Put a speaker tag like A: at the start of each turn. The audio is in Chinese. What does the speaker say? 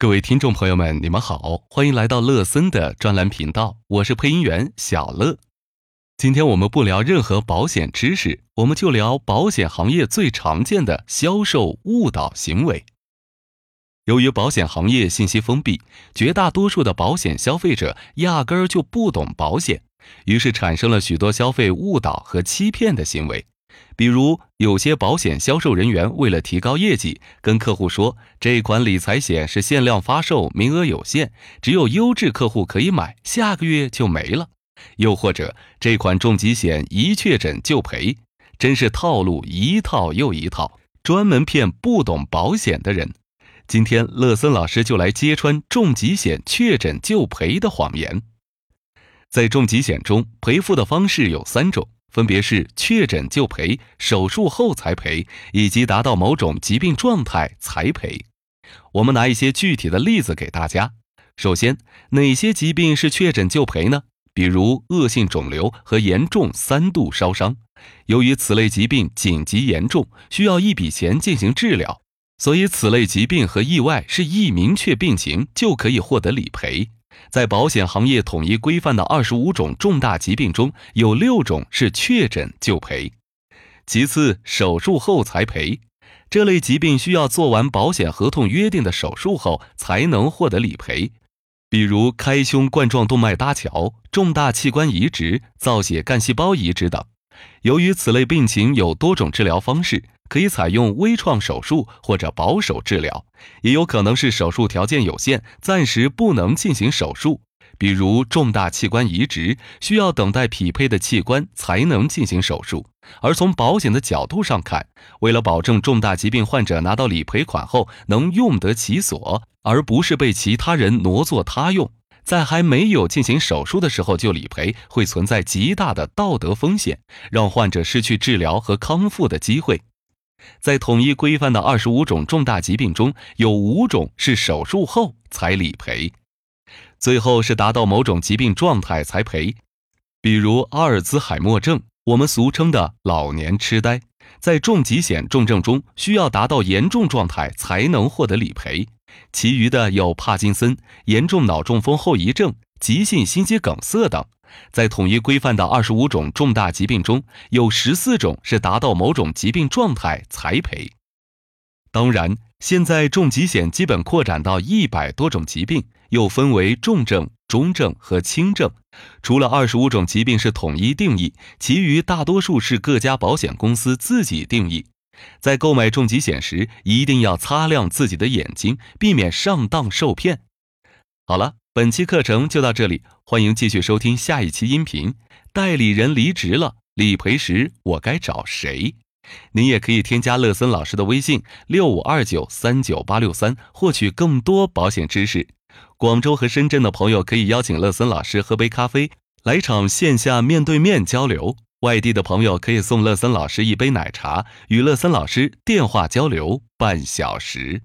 A: 各位听众朋友们，你们好，欢迎来到乐森的专栏频道，我是配音员小乐。今天我们不聊任何保险知识，我们就聊保险行业最常见的销售误导行为。由于保险行业信息封闭，绝大多数的保险消费者压根儿就不懂保险，于是产生了许多消费误导和欺骗的行为。比如，有些保险销售人员为了提高业绩，跟客户说这款理财险是限量发售，名额有限，只有优质客户可以买，下个月就没了。又或者，这款重疾险一确诊就赔，真是套路一套又一套，专门骗不懂保险的人。今天，乐森老师就来揭穿重疾险确诊就赔的谎言。在重疾险中，赔付的方式有三种。分别是确诊就赔、手术后才赔，以及达到某种疾病状态才赔。我们拿一些具体的例子给大家。首先，哪些疾病是确诊就赔呢？比如恶性肿瘤和严重三度烧伤。由于此类疾病紧急严重，需要一笔钱进行治疗，所以此类疾病和意外是一明确病情就可以获得理赔。在保险行业统一规范的二十五种重大疾病中，有六种是确诊就赔。其次，手术后才赔，这类疾病需要做完保险合同约定的手术后才能获得理赔，比如开胸冠状动脉搭桥、重大器官移植、造血干细胞移植等。由于此类病情有多种治疗方式。可以采用微创手术或者保守治疗，也有可能是手术条件有限，暂时不能进行手术。比如重大器官移植，需要等待匹配的器官才能进行手术。而从保险的角度上看，为了保证重大疾病患者拿到理赔款后能用得其所，而不是被其他人挪作他用，在还没有进行手术的时候就理赔，会存在极大的道德风险，让患者失去治疗和康复的机会。在统一规范的二十五种重大疾病中，有五种是手术后才理赔，最后是达到某种疾病状态才赔。比如阿尔兹海默症，我们俗称的老年痴呆，在重疾险重症中需要达到严重状态才能获得理赔。其余的有帕金森、严重脑中风后遗症、急性心肌梗塞等。在统一规范的二十五种重大疾病中，有十四种是达到某种疾病状态才赔。当然，现在重疾险基本扩展到一百多种疾病，又分为重症、中症和轻症。除了二十五种疾病是统一定义，其余大多数是各家保险公司自己定义。在购买重疾险时，一定要擦亮自己的眼睛，避免上当受骗。好了。本期课程就到这里，欢迎继续收听下一期音频。代理人离职了，理赔时我该找谁？您也可以添加乐森老师的微信六五二九三九八六三，获取更多保险知识。广州和深圳的朋友可以邀请乐森老师喝杯咖啡，来场线下面对面交流；外地的朋友可以送乐森老师一杯奶茶，与乐森老师电话交流半小时。